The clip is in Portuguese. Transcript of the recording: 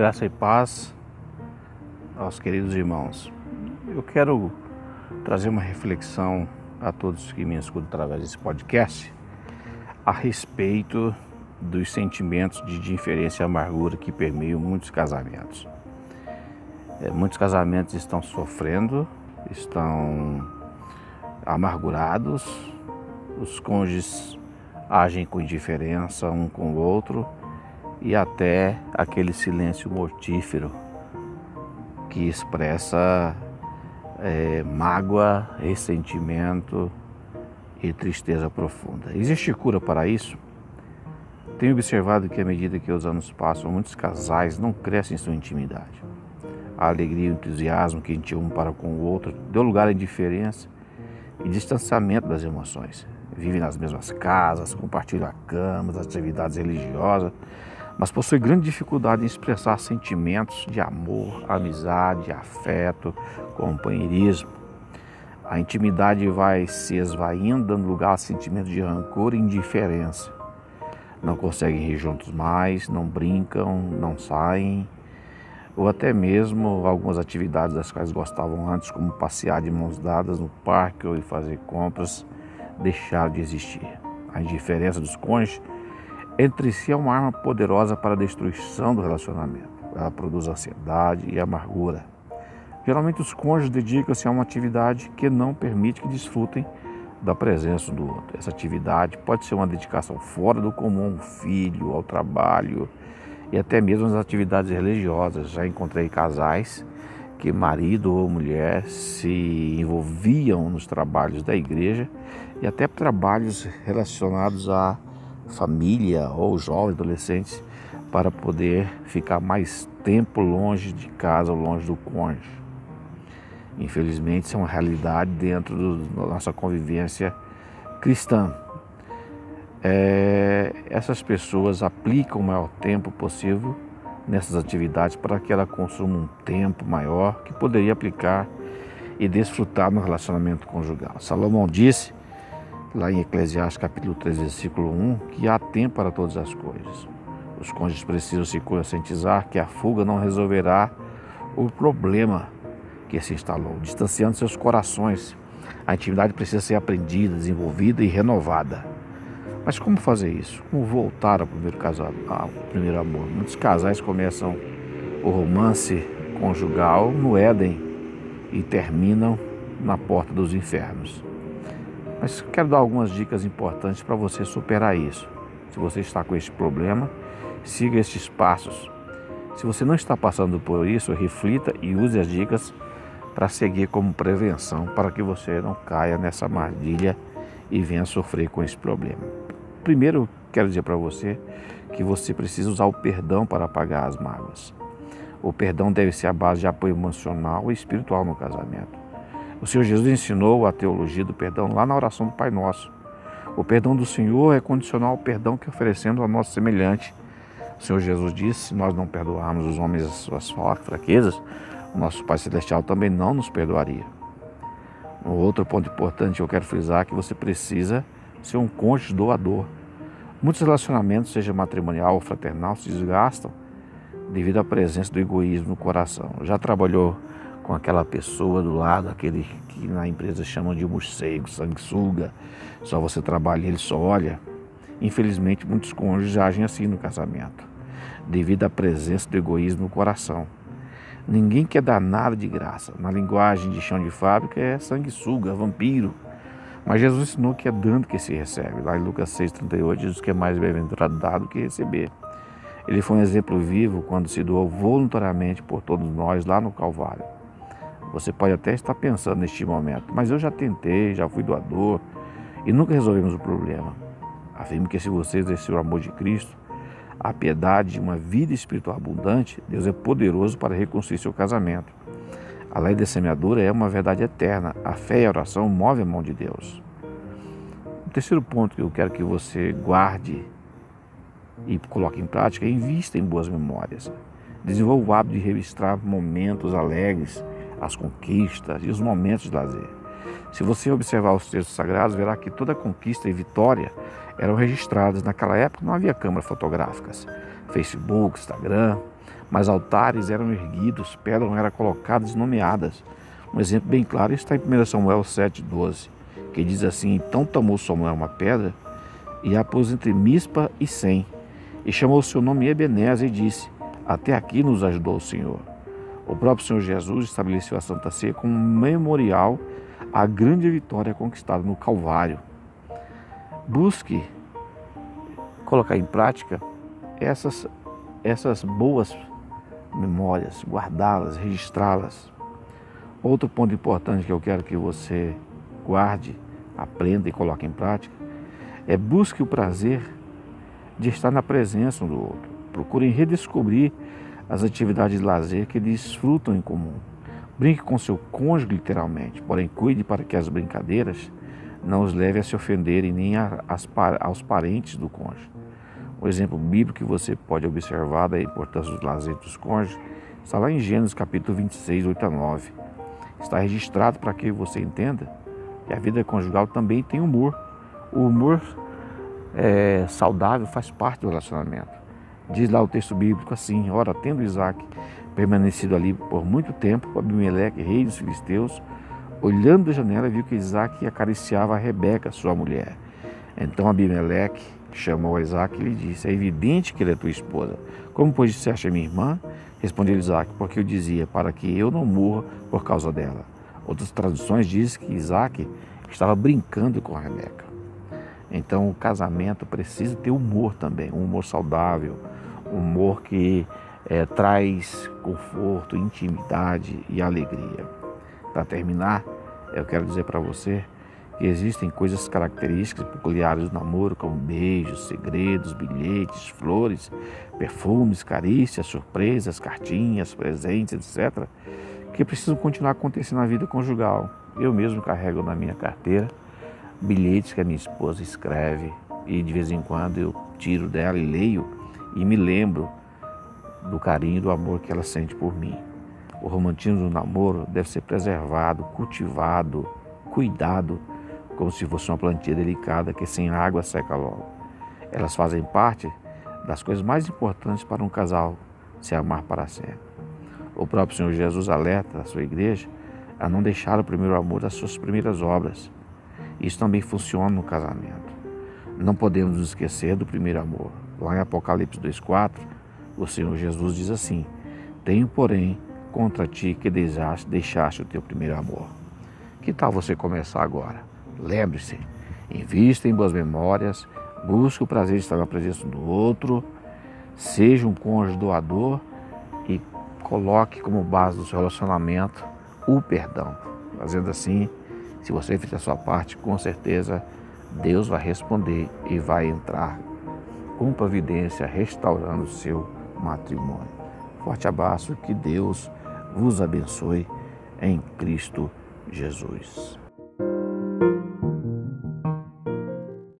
Graça e paz aos queridos irmãos. Eu quero trazer uma reflexão a todos que me escutam através desse podcast a respeito dos sentimentos de indiferença e amargura que permeiam muitos casamentos. É, muitos casamentos estão sofrendo, estão amargurados, os cônjuges agem com indiferença um com o outro e até aquele silêncio mortífero que expressa é, mágoa, ressentimento e tristeza profunda. Existe cura para isso? Tenho observado que à medida que os anos passam, muitos casais não crescem em sua intimidade. A alegria e o entusiasmo que a gente um para com o outro deu lugar à indiferença e distanciamento das emoções. Vivem nas mesmas casas, compartilham camas, atividades religiosas, mas possui grande dificuldade em expressar sentimentos de amor, amizade, afeto, companheirismo. A intimidade vai se esvaindo, dando lugar a sentimentos de rancor e indiferença. Não conseguem rir juntos mais, não brincam, não saem, ou até mesmo algumas atividades das quais gostavam antes, como passear de mãos dadas no parque ou ir fazer compras, deixaram de existir. A indiferença dos cônjuges entre si é uma arma poderosa para a destruição do relacionamento. Ela produz ansiedade e amargura. Geralmente os cônjuges dedicam-se a uma atividade que não permite que desfrutem da presença do outro. Essa atividade pode ser uma dedicação fora do comum, ao filho, ao trabalho e até mesmo as atividades religiosas. Já encontrei casais que marido ou mulher se envolviam nos trabalhos da igreja e até trabalhos relacionados a família ou jovens, adolescentes, para poder ficar mais tempo longe de casa ou longe do cônjuge. Infelizmente, isso é uma realidade dentro da nossa convivência cristã. É, essas pessoas aplicam o maior tempo possível nessas atividades para que ela consuma um tempo maior que poderia aplicar e desfrutar no relacionamento conjugal. Salomão disse lá em Eclesiastes capítulo 3, versículo 1, que há tempo para todas as coisas. Os cônjuges precisam se conscientizar que a fuga não resolverá o problema que se instalou, distanciando seus corações. A intimidade precisa ser aprendida, desenvolvida e renovada. Mas como fazer isso? Como voltar ao primeiro, casal, ao primeiro amor? Muitos casais começam o romance conjugal no Éden e terminam na porta dos infernos. Mas quero dar algumas dicas importantes para você superar isso. Se você está com esse problema, siga estes passos. Se você não está passando por isso, reflita e use as dicas para seguir como prevenção para que você não caia nessa armadilha e venha sofrer com esse problema. Primeiro, quero dizer para você que você precisa usar o perdão para apagar as mágoas. O perdão deve ser a base de apoio emocional e espiritual no casamento. O Senhor Jesus ensinou a teologia do perdão lá na oração do Pai Nosso. O perdão do Senhor é condicional ao perdão que oferecendo ao nosso semelhante. O Senhor Jesus disse: se nós não perdoarmos os homens as suas fraquezas, o nosso Pai Celestial também não nos perdoaria. Um outro ponto importante que eu quero frisar é que você precisa ser um cônjuge doador. Muitos relacionamentos, seja matrimonial ou fraternal, se desgastam devido à presença do egoísmo no coração. Já trabalhou com aquela pessoa do lado, aquele que na empresa chamam de morcego, sanguessuga, só você trabalha e ele só olha. Infelizmente, muitos cônjuges agem assim no casamento, devido à presença do egoísmo no coração. Ninguém quer dar nada de graça. Na linguagem de chão de fábrica é sanguessuga, vampiro. Mas Jesus ensinou que é dando que se recebe. Lá em Lucas 6,38 diz que é mais bem-aventurado dado que receber. Ele foi um exemplo vivo quando se doou voluntariamente por todos nós lá no Calvário. Você pode até estar pensando neste momento, mas eu já tentei, já fui doador e nunca resolvemos o problema. Afirme que se você exercer o amor de Cristo, a piedade de uma vida espiritual abundante, Deus é poderoso para reconstruir seu casamento. A lei da semeadura é uma verdade eterna. A fé e a oração movem a mão de Deus. O terceiro ponto que eu quero que você guarde e coloque em prática é invista em boas memórias. Desenvolva o hábito de registrar momentos alegres as conquistas e os momentos de lazer. Se você observar os textos sagrados, verá que toda conquista e vitória eram registradas. Naquela época não havia câmeras fotográficas, Facebook, Instagram, Mas altares eram erguidos, pedras eram colocadas e nomeadas. Um exemplo bem claro está em 1 Samuel 7,12, que diz assim: Então tomou Samuel uma pedra e a pôs entre Mispa e Sem, e chamou seu nome Ebenezer e disse: Até aqui nos ajudou o Senhor. O próprio Senhor Jesus estabeleceu a Santa Ceia como um memorial à grande vitória conquistada no Calvário. Busque colocar em prática essas, essas boas memórias, guardá-las, registrá-las. Outro ponto importante que eu quero que você guarde, aprenda e coloque em prática é busque o prazer de estar na presença um do outro. Procurem redescobrir as atividades de lazer que desfrutam em comum. Brinque com seu cônjuge, literalmente, porém cuide para que as brincadeiras não os leve a se ofenderem nem a, as, aos parentes do cônjuge. O exemplo bíblico que você pode observar da importância dos lazer dos cônjuges está lá em Gênesis capítulo 26, 8 a 9. Está registrado para que você entenda que a vida conjugal também tem humor. O humor é, saudável faz parte do relacionamento. Diz lá o texto bíblico assim: Ora, tendo Isaac permanecido ali por muito tempo, Abimeleque, rei dos filisteus, olhando da janela, viu que Isaac acariciava a Rebeca, sua mulher. Então Abimeleque chamou Isaac e lhe disse: É evidente que ele é tua esposa. Como, pois, disseste minha irmã? Respondeu Isaac: Porque eu dizia, para que eu não morra por causa dela. Outras traduções dizem que Isaac estava brincando com a Rebeca. Então, o casamento precisa ter humor também, um humor saudável, humor que é, traz conforto, intimidade e alegria. Para terminar, eu quero dizer para você que existem coisas características peculiares do namoro, como beijos, segredos, bilhetes, flores, perfumes, carícias, surpresas, cartinhas, presentes, etc., que precisam continuar acontecendo na vida conjugal. Eu mesmo carrego na minha carteira bilhetes que a minha esposa escreve e de vez em quando eu tiro dela e leio e me lembro do carinho e do amor que ela sente por mim. O romantismo do namoro deve ser preservado, cultivado, cuidado, como se fosse uma plantinha delicada que sem água seca logo. Elas fazem parte das coisas mais importantes para um casal se amar para sempre. O próprio Senhor Jesus alerta a sua igreja a não deixar o primeiro amor das suas primeiras obras. Isso também funciona no casamento. Não podemos nos esquecer do primeiro amor. Lá em Apocalipse 2,4, o Senhor Jesus diz assim: Tenho, porém, contra ti que deixaste o teu primeiro amor. Que tal você começar agora? Lembre-se, invista em boas memórias, busque o prazer de estar na presença do outro, seja um cônjuge doador e coloque como base do seu relacionamento o perdão. Fazendo assim, se você fizer a sua parte, com certeza Deus vai responder e vai entrar com providência restaurando o seu matrimônio. Forte abraço, que Deus vos abençoe em Cristo Jesus.